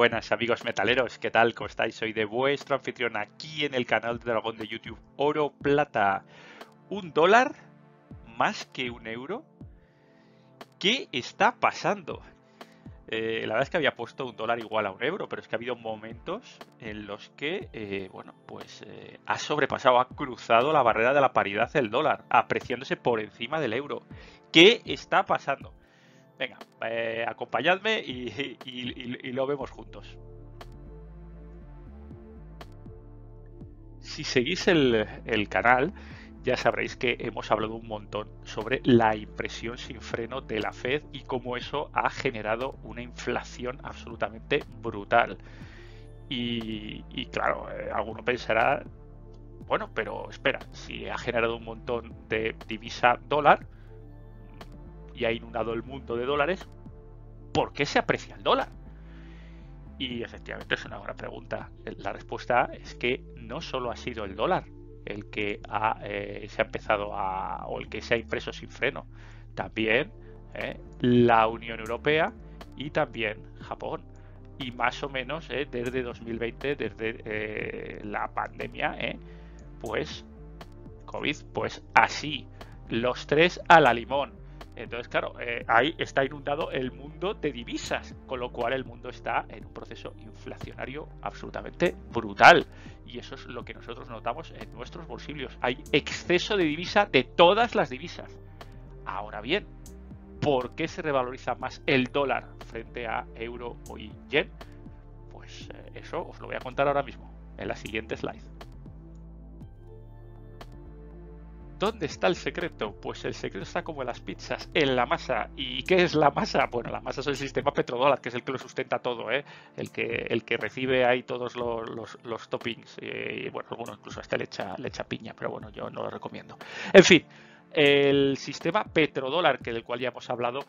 buenas amigos metaleros, ¿qué tal? ¿Cómo estáis? Soy de vuestro anfitrión aquí en el canal de Dragón de YouTube Oro Plata. ¿Un dólar más que un euro? ¿Qué está pasando? Eh, la verdad es que había puesto un dólar igual a un euro, pero es que ha habido momentos en los que, eh, bueno, pues eh, ha sobrepasado, ha cruzado la barrera de la paridad del dólar, apreciándose por encima del euro. ¿Qué está pasando? Venga, acompañadme y, lo vemos juntos. Si seguís el canal, ya sabréis que hemos hablado un montón sobre la impresión sin freno de la Fed y cómo eso ha generado una inflación absolutamente brutal. Y, claro, eh, alguno pensará, bueno, pero espera, si ha generado un montón de divisa dólar y ha inundado el mundo de dólares, ¿por qué se aprecia el dólar? Y efectivamente es una buena pregunta. La respuesta es que no solo ha sido el dólar, el que eh, se ha empezado a, o el que se ha impreso sin freno. También eh, la Unión Europea y también Japón. Y más o menos eh, desde 2020, desde la pandemia, pues COVID, pues así, los tres a la limón. Entonces, claro, eh, ahí está inundado el mundo de divisas, con lo cual el mundo está en un proceso inflacionario absolutamente brutal. Y eso es lo que nosotros notamos en nuestros bolsillos. Hay exceso de divisa de todas las divisas. Ahora bien, ¿por qué se revaloriza más el dólar frente a euro o yen? Pues eh, eso os lo voy a contar ahora mismo, en la siguiente slide. ¿Dónde está el secreto? Pues el secreto está como las pizzas, en la masa. ¿Y qué es la masa? Bueno, la masa es el sistema petrodólar, que es el que lo sustenta todo, ¿eh? el, que, el que recibe ahí todos los, toppings. Y, bueno, algunos incluso hasta le echa, le echa piña, pero bueno, yo no lo recomiendo. En fin, el sistema petrodólar, que del cual ya hemos hablado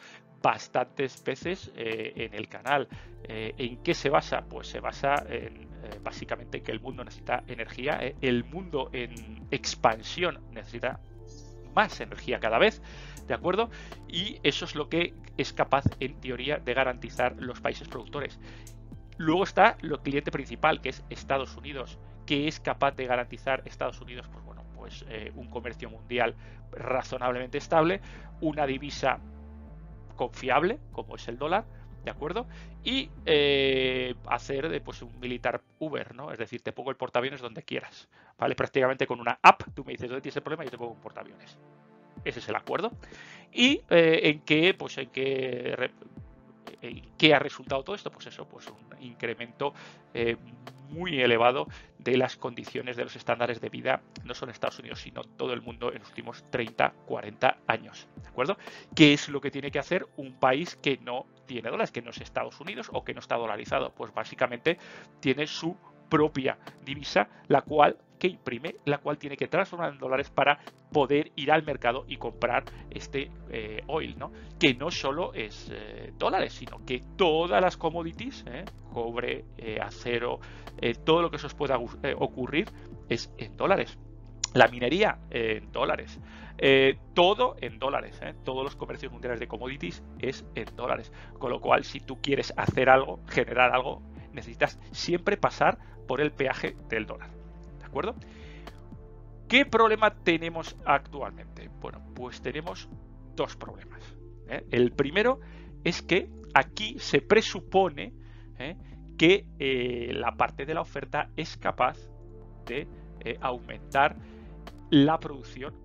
bastantes veces eh, en el canal. Eh, ¿En qué se basa? Pues se basa en eh, básicamente que el mundo necesita energía, el mundo en expansión necesita más energía cada vez, ¿de acuerdo? Y eso es lo que es capaz, en teoría, de garantizar los países productores. Luego está lo cliente principal, que es Estados Unidos, que es capaz de garantizar Estados Unidos, pues bueno, pues un comercio mundial razonablemente estable, una divisa confiable, como es el dólar, ¿de acuerdo? Y eh, hacer de, pues, un militar Uber, ¿no? Es decir, te pongo el portaaviones donde quieras, ¿vale? Prácticamente con una app, tú me dices dónde tienes el problema y yo te pongo un portaaviones. Ese es el acuerdo. Y eh, en qué, pues en qué ¿Qué ha resultado todo esto? Pues eso, pues un incremento eh, muy elevado de las condiciones de los estándares de vida, no solo en Estados Unidos, sino todo el mundo en los últimos 30, 40 años. ¿De acuerdo? ¿Qué es lo que tiene que hacer un país que no tiene dólares, que no es Estados Unidos o que no está dolarizado? Pues básicamente tiene su propia divisa, la cual que imprime, la cual tiene que transformar en dólares para poder ir al mercado y comprar este eh, oil, ¿no? Que no solo es eh, dólares, sino que todas las commodities, ¿eh? cobre, acero, todo lo que se os pueda ocurrir es en dólares. La minería en dólares. todo en dólares. Todos los comercios mundiales de commodities es en dólares. Con lo cual, si tú quieres hacer algo, generar algo, necesitas siempre pasar por el peaje del dólar acuerdo? ¿Qué problema tenemos actualmente? Bueno, pues tenemos dos problemas. ¿eh? El primero es que aquí se presupone ¿eh? que eh, la parte de la oferta es capaz de aumentar la producción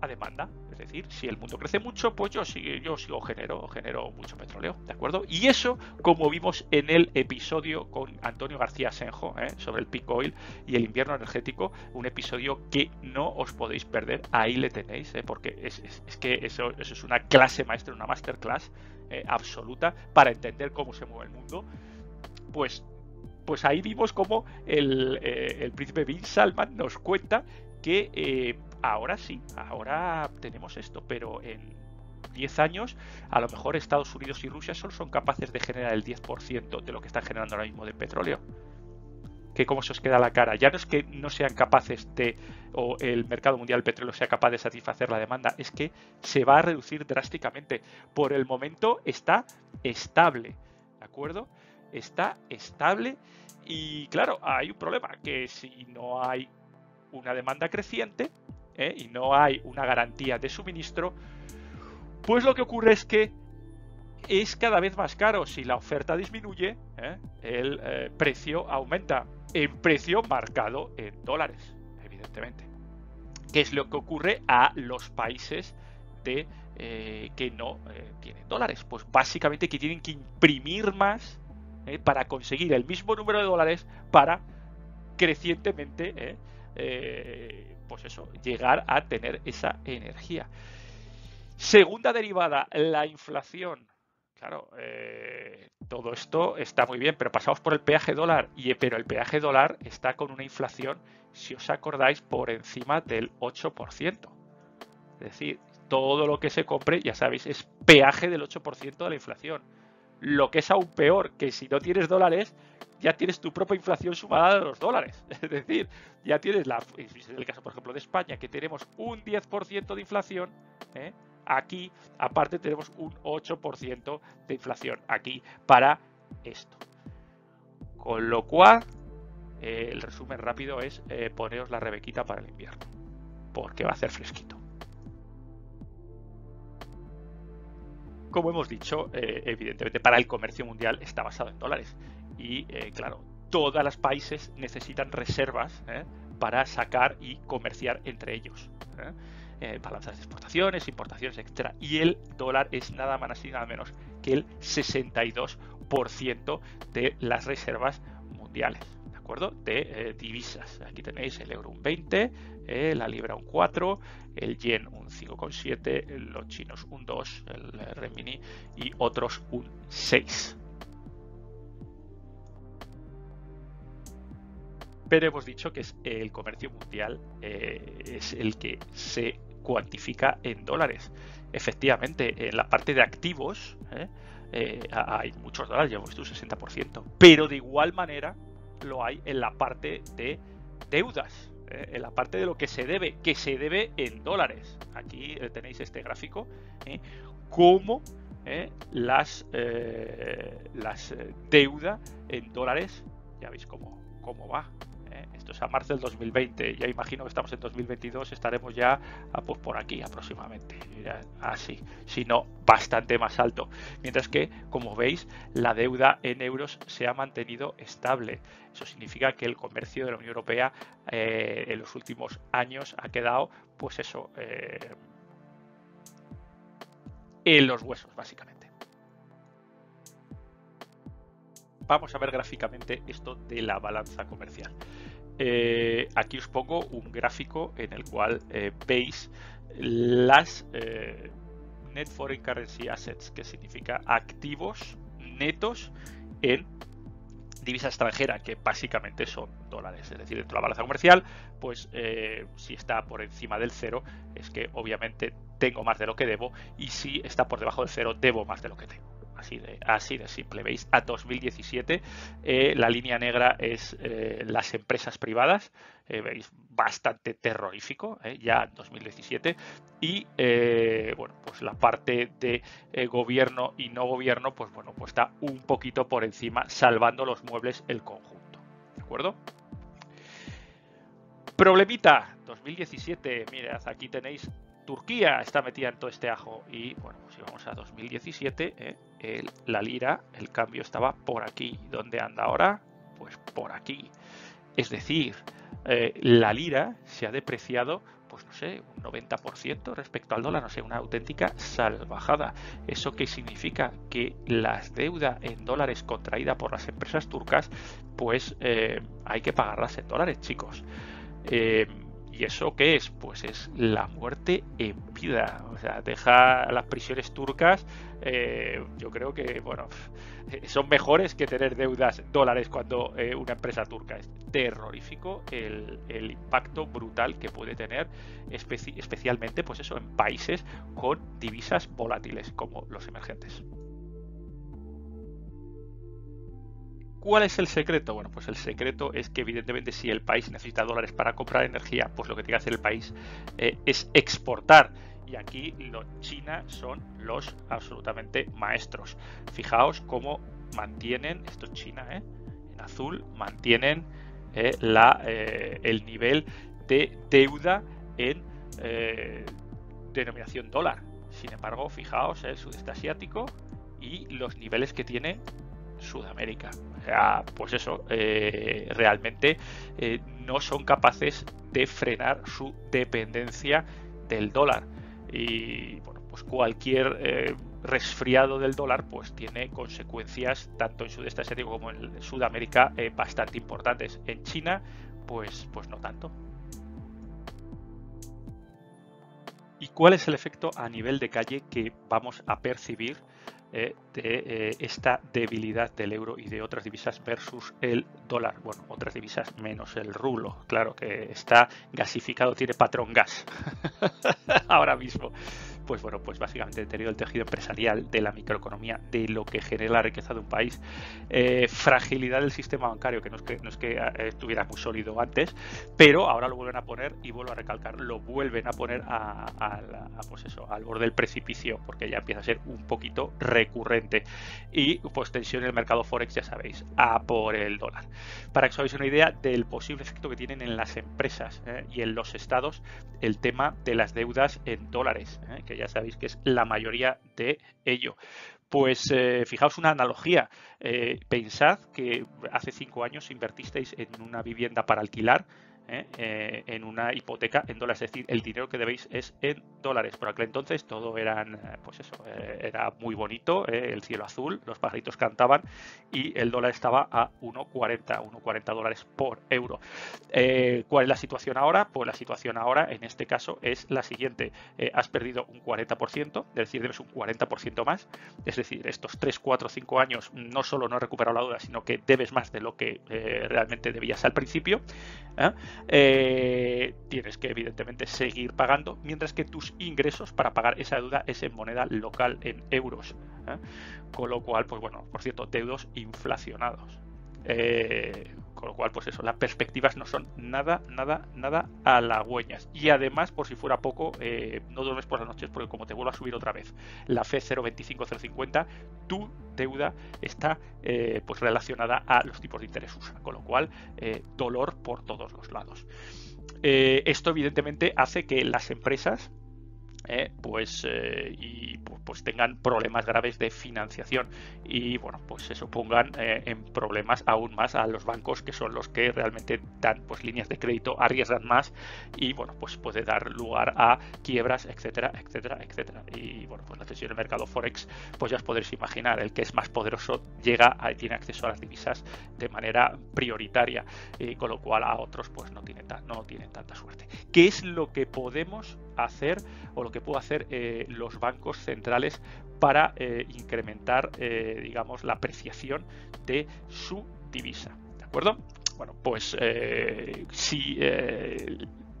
a demanda. Es decir, si el mundo crece mucho, pues yo, yo sigo genero, genero mucho petróleo, ¿de acuerdo? Y eso, como vimos en el episodio con Antonio García Senjo ¿eh? sobre el peak oil y el invierno energético, un episodio que no os podéis perder, ahí le tenéis, ¿eh? porque es, que eso, es una clase maestra, una masterclass ¿eh? absoluta para entender cómo se mueve el mundo. Pues pues ahí vimos cómo el, el príncipe Bin Salman nos cuenta que ahora sí, ahora tenemos esto, pero en 10 años a lo mejor Estados Unidos y Rusia solo son capaces de generar el 10% de lo que están generando ahora mismo de petróleo. Que cómo se os queda la cara. Ya no es que no sean capaces de, o el mercado mundial del petróleo sea capaz de satisfacer la demanda, es que se va a reducir drásticamente. Por el momento está estable, ¿de acuerdo? está estable y claro, hay un problema, que si no hay una demanda creciente ¿eh? y no hay una garantía de suministro, pues lo que ocurre es que es cada vez más caro. Si la oferta disminuye, ¿eh? el eh, precio aumenta en precio marcado en dólares, evidentemente. ¿Qué es lo que ocurre a los países de, que no tienen dólares? Pues básicamente que tienen que imprimir más para conseguir el mismo número de dólares para crecientemente pues eso, llegar a tener esa energía. Segunda derivada, la inflación. Claro, eh, todo esto está muy bien, pero pasamos por el peaje dólar, y, pero el peaje dólar está con una inflación, si os acordáis, por encima del 8%. Es decir, todo lo que se compre, ya sabéis, es peaje del 8% de la inflación. Lo que es aún peor, que si no tienes dólares, ya tienes tu propia inflación sumada de los dólares. Es decir, ya tienes la. Es el caso, por ejemplo, de España, que tenemos un 10% de inflación. ¿eh? Aquí, aparte, tenemos un 8% de inflación aquí para esto. Con lo cual, eh, el resumen rápido es eh, poneros la rebequita para el invierno. Porque va a hacer fresquito. Como hemos dicho, evidentemente para el comercio mundial está basado en dólares y eh, claro, todos los países necesitan reservas ¿eh? para sacar y comerciar entre ellos. ¿eh? balanzas de exportaciones, importaciones, etc. Y el dólar es nada más y nada menos que el 62% de las reservas mundiales. ¿De acuerdo? De divisas. Aquí tenéis el euro un 20, la libra un 4, el yen un 5,7, los chinos un 2, el renminbi y otros un 6. pero hemos dicho que el comercio mundial eh, es el que se cuantifica en dólares. Efectivamente, en la parte de activos ¿eh? Eh, hay muchos dólares, ya hemos visto un 60%, pero de igual manera lo hay en la parte de deudas, en la parte de lo que se debe, que se debe en dólares. Aquí tenéis este gráfico, cómo las, las deudas en dólares, ya veis cómo, cómo va. Esto es a marzo del 2020. Ya imagino que estamos en 2022, estaremos ya ah, pues por aquí aproximadamente. Así, si no, bastante más alto. Mientras que, como veis, la deuda en euros se ha mantenido estable. Eso significa que el comercio de la Unión Europea eh, en los últimos años ha quedado, pues eso, eh, en los huesos, básicamente. Vamos a ver gráficamente esto de la balanza comercial. Eh, aquí os pongo un gráfico en el cual eh, veis las eh, Net Foreign Currency Assets, que significa activos netos en divisa extranjera, que básicamente son dólares. Es decir, dentro de la balanza comercial, pues si está por encima del cero, es que obviamente tengo más de lo que debo, y si está por debajo del cero, debo más de lo que tengo. Así de, así de simple. ¿Veis? A 2017 eh, la línea negra es eh, las empresas privadas. Eh, ¿Veis? Bastante terrorífico, ya 2017. Y bueno, pues la parte de gobierno y no gobierno, pues bueno, pues está un poquito por encima, salvando los muebles el conjunto. ¿De acuerdo? Problemita 2017. Mirad, aquí tenéis Turquía está metida en todo este ajo. Y bueno, pues si vamos a 2017, eh, la lira, el cambio estaba por aquí. ¿Dónde anda ahora? Pues por aquí. Es decir, eh, la lira se ha depreciado, pues no sé, un 90% respecto al dólar, no sé, una auténtica salvajada. ¿Eso qué significa? Que las deudas en dólares contraídas por las empresas turcas, pues eh, hay que pagarlas en dólares, chicos. ¿Y eso qué es? Pues es la muerte en vida. O sea, deja las prisiones turcas, eh, yo creo que, bueno, son mejores que tener deudas dólares cuando eh, una empresa turca es terrorífico el, impacto brutal que puede tener, especialmente, pues eso, en países con divisas volátiles como los emergentes. ¿Cuál es el secreto? Bueno, pues el secreto es que evidentemente si el país necesita dólares para comprar energía, pues lo que tiene que hacer el país eh, es exportar. Y aquí China son los absolutamente maestros. Fijaos cómo mantienen, esto es China, ¿eh? en azul, mantienen la, el nivel de deuda en denominación dólar. Sin embargo, fijaos el sudeste asiático y los niveles que tiene Sudamérica. O sea, pues eso, eh, realmente eh, no son capaces de frenar su dependencia del dólar. Y bueno, pues cualquier eh, resfriado del dólar pues tiene consecuencias tanto en sudeste asiático como en Sudamérica bastante importantes. En China, pues, pues no tanto. ¿Y cuál es el efecto a nivel de calle que vamos a percibir eh, de eh, esta debilidad del euro y de otras divisas versus el dólar. Bueno, otras divisas menos el rublo, claro que está gasificado, tiene patrón gas ahora mismo pues bueno, pues básicamente deterioro del tejido empresarial, de la microeconomía, de lo que genera la riqueza de un país, eh, fragilidad del sistema bancario, que no es que, no es que eh, estuviera muy sólido antes, pero ahora lo vuelven a poner y vuelvo a recalcar, lo vuelven a poner a, pues eso, al borde del precipicio, porque ya empieza a ser un poquito recurrente. Y pues tensión en el mercado Forex, ya sabéis, a por el dólar. Para que os hagáis una idea del posible efecto que tienen en las empresas eh, y en los estados el tema de las deudas en dólares, que ya sabéis que es la mayoría de ello. Pues eh, fijaos una analogía. Eh, pensad que hace cinco años invertisteis en una vivienda para alquilar ¿eh? Eh, en una hipoteca en dólares. Es decir, el dinero que debéis es en dólares. Por aquel entonces todo eran, eh, pues eso, era muy bonito, el cielo azul, los pajaritos cantaban y el dólar estaba a 1,40, 1,40 dólares por euro. ¿Cuál es la situación ahora? Pues la situación ahora, en este caso, es la siguiente. has perdido un 40%, es decir, debes un 40% más. Es decir, estos 3, 4, 5 años no solo no he recuperado la deuda, sino que debes más de lo que realmente debías al principio. Eh, tienes que evidentemente seguir pagando, mientras que tus ingresos para pagar esa deuda es en moneda local, en euros. ¿eh? Con lo cual, pues bueno, por cierto, deudos inflacionados. Eh, con lo cual, pues eso, las perspectivas no son nada, nada, nada halagüeñas. Y además, por si fuera poco, eh, no duermes por las noches porque como te vuelvo a subir otra vez la f 025-050, tu deuda está eh, pues relacionada a los tipos de interés USA. Con lo cual, dolor por todos los lados. esto evidentemente hace que las empresas eh, pues eh, y pues tengan problemas graves de financiación. Y bueno pues eso pongan eh, en problemas aún más a los bancos que son los que realmente dan pues líneas de crédito arriesgan más y bueno pues puede dar lugar a quiebras etcétera etcétera etcétera. Y bueno pues la sesión del mercado forex pues ya os podréis imaginar el que es más poderoso llega a, tiene acceso a las divisas de manera prioritaria con lo cual a otros pues no tienen no tienen tanta suerte. Qué es lo que podemos hacer o lo que puedo hacer eh, los bancos centrales para eh, incrementar, eh, digamos, la apreciación de su divisa. ¿De acuerdo? Bueno, pues si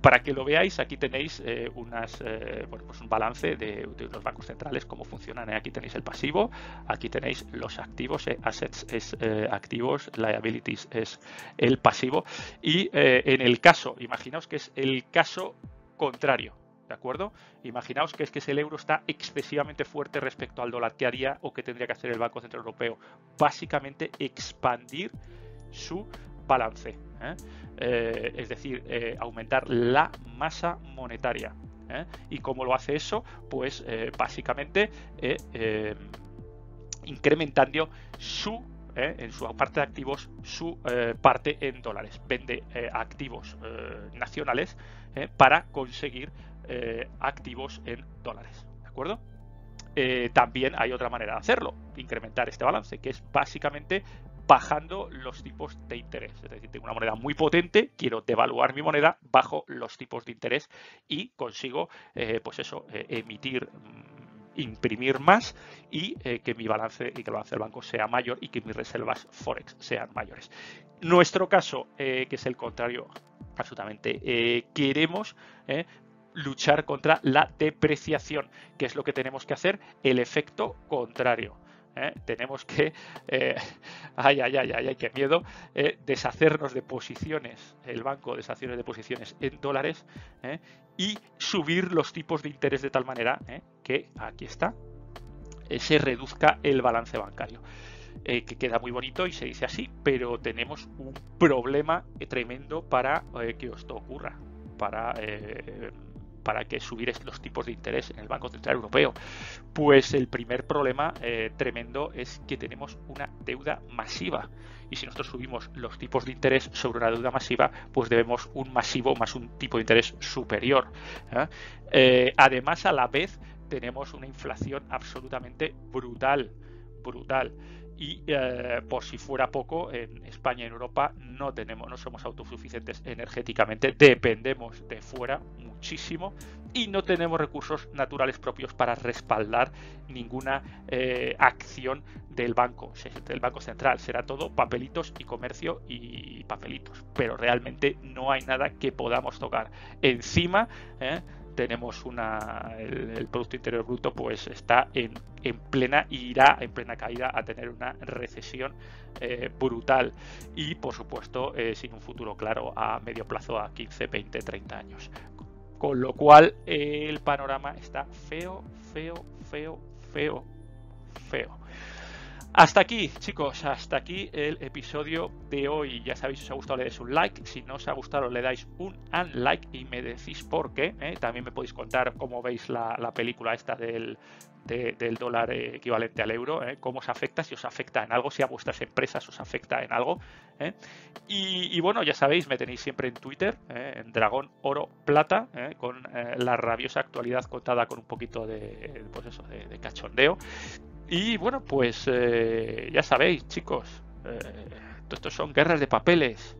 para que lo veáis, aquí tenéis unas, bueno, pues un balance de, los bancos centrales, cómo funcionan. Aquí tenéis el pasivo, aquí tenéis los activos, assets es activos, liabilities es el pasivo. Y en el caso, imaginaos que es el caso contrario, ¿De acuerdo? Imaginaos que es que el euro está excesivamente fuerte respecto al dólar. ¿Qué haría o qué tendría que hacer el Banco Central Europeo? Básicamente expandir su balance. ¿eh? Eh, es decir, eh, aumentar la masa monetaria. ¿Y cómo lo hace eso? Pues básicamente incrementando su en su parte de activos su parte en dólares. Vende activos nacionales para conseguir eh, activos en dólares. ¿De acuerdo? Eh, también hay otra manera de hacerlo, incrementar este balance, que es básicamente bajando los tipos de interés. Es decir, tengo una moneda muy potente, quiero devaluar mi moneda bajo los tipos de interés y consigo, eh, pues eso, emitir mm, imprimir más y que mi balance y que el balance del banco sea mayor y que mis reservas forex sean mayores. Nuestro caso, que es el contrario, absolutamente, queremos luchar contra la depreciación, que es lo que tenemos que hacer, el efecto contrario. ¿eh? Tenemos que, eh, ay, ay, ay, ay, qué miedo, eh, deshacernos de posiciones, el banco deshacernos de posiciones en dólares y subir los tipos de interés de tal manera que, aquí está, se reduzca el balance bancario. que queda muy bonito y se dice así, pero tenemos un problema tremendo para que esto ocurra, para para que subir los tipos de interés en el Banco Central Europeo? Pues el primer problema eh, tremendo es que tenemos una deuda masiva. Y si nosotros subimos los tipos de interés sobre una deuda masiva, pues debemos un masivo más un tipo de interés superior. ¿eh? Eh, además, a la vez, tenemos una inflación absolutamente brutal. Brutal y eh, por si fuera poco, en España y en Europa no tenemos, no somos autosuficientes energéticamente, dependemos de fuera muchísimo y no tenemos recursos naturales propios para respaldar ninguna eh, acción del banco, del banco central. Será todo papelitos y comercio y papelitos, pero realmente no hay nada que podamos tocar. Encima, eh, tenemos una el, Producto Interior Bruto pues está en, en, plena irá en plena caída a tener una recesión eh, brutal y por supuesto eh, sin un futuro claro a medio plazo a 15, 20, 30 años. Con lo cual el panorama está feo, feo, feo, feo, feo. Hasta aquí, chicos, hasta aquí el episodio de hoy. Ya sabéis, si os ha gustado le dais un like, si no os ha gustado le dais un unlike y me decís por qué. ¿eh? También me podéis contar cómo veis la, película esta del, dólar equivalente al euro, ¿eh? cómo os afecta, si os afecta en algo, si a vuestras empresas os afecta en algo. ¿eh? Y, bueno, ya sabéis, me tenéis siempre en Twitter, en Dragón Oro Plata, con la rabiosa actualidad contada con un poquito de, pues eso, de cachondeo. Y bueno, pues eh, ya sabéis, chicos, eh, estos son guerras de papeles.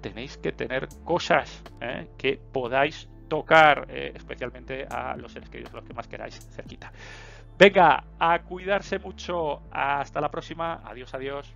Tenéis que tener cosas eh, que podáis tocar, especialmente a los seres queridos, los que más queráis cerquita. Venga, a cuidarse mucho. Hasta la próxima. Adiós, adiós.